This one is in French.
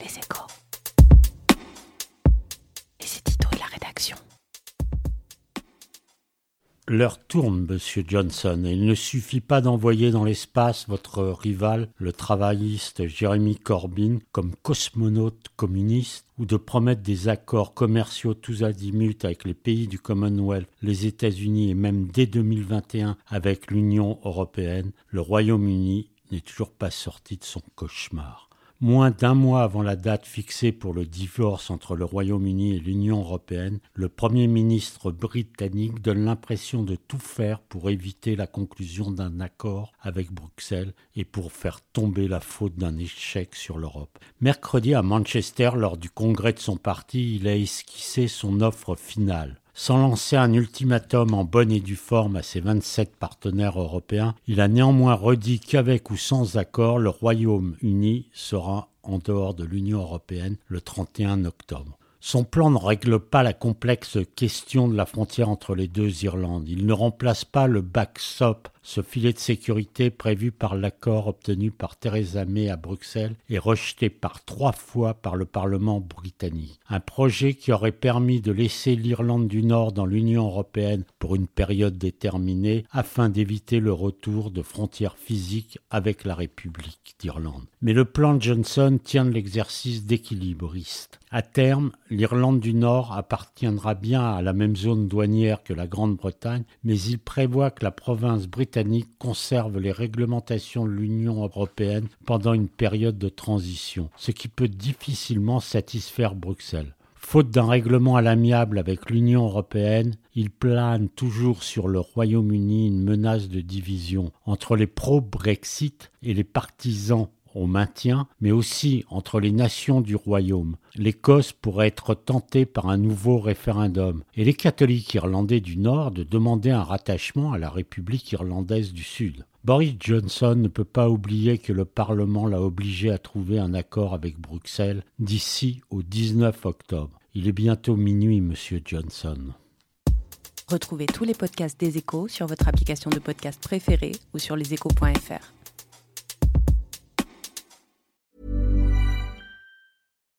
Les échos. La rédaction. L'heure tourne, monsieur Johnson, et il ne suffit pas d'envoyer dans l'espace votre rival, le travailliste Jeremy Corbyn, comme cosmonaute communiste, ou de promettre des accords commerciaux tous azimuts avec les pays du Commonwealth, les États-Unis et même dès 2021 avec l'Union européenne, le Royaume-Uni n'est toujours pas sorti de son cauchemar. Moins d'un mois avant la date fixée pour le divorce entre le Royaume-Uni et l'Union européenne, le Premier ministre britannique donne l'impression de tout faire pour éviter la conclusion d'un accord avec Bruxelles et pour faire tomber la faute d'un échec sur l'Europe. Mercredi à Manchester, lors du congrès de son parti, il a esquissé son offre finale. Sans lancer un ultimatum en bonne et due forme à ses 27 partenaires européens, il a néanmoins redit qu'avec ou sans accord, le Royaume-Uni sera en dehors de l'Union européenne le 31 octobre. Son plan ne règle pas la complexe question de la frontière entre les deux Irlandes. Il ne remplace pas le backstop, ce filet de sécurité prévu par l'accord obtenu par Theresa May à Bruxelles et rejeté par trois fois par le Parlement britannique. Un projet qui aurait permis de laisser l'Irlande du Nord dans l'Union européenne pour une période déterminée afin d'éviter le retour de frontières physiques avec la République d'Irlande. Mais le plan Johnson tient de l'exercice d'équilibriste. À terme, l'Irlande du Nord appartiendra bien à la même zone douanière que la Grande-Bretagne, mais il prévoit que la province britannique conserve les réglementations de l'Union européenne pendant une période de transition, ce qui peut difficilement satisfaire Bruxelles. Faute d'un règlement à l'amiable avec l'Union européenne, il plane toujours sur le Royaume-Uni une menace de division entre les pro-Brexit et les partisans au maintien, mais aussi entre les nations du royaume. L'Écosse pourrait être tentée par un nouveau référendum, et les catholiques irlandais du Nord de demander un rattachement à la République irlandaise du Sud. Boris Johnson ne peut pas oublier que le Parlement l'a obligé à trouver un accord avec Bruxelles d'ici au 19 octobre. Il est bientôt minuit, monsieur Johnson. Retrouvez tous les podcasts des échos sur votre application de podcast préférée ou sur leséchos.fr.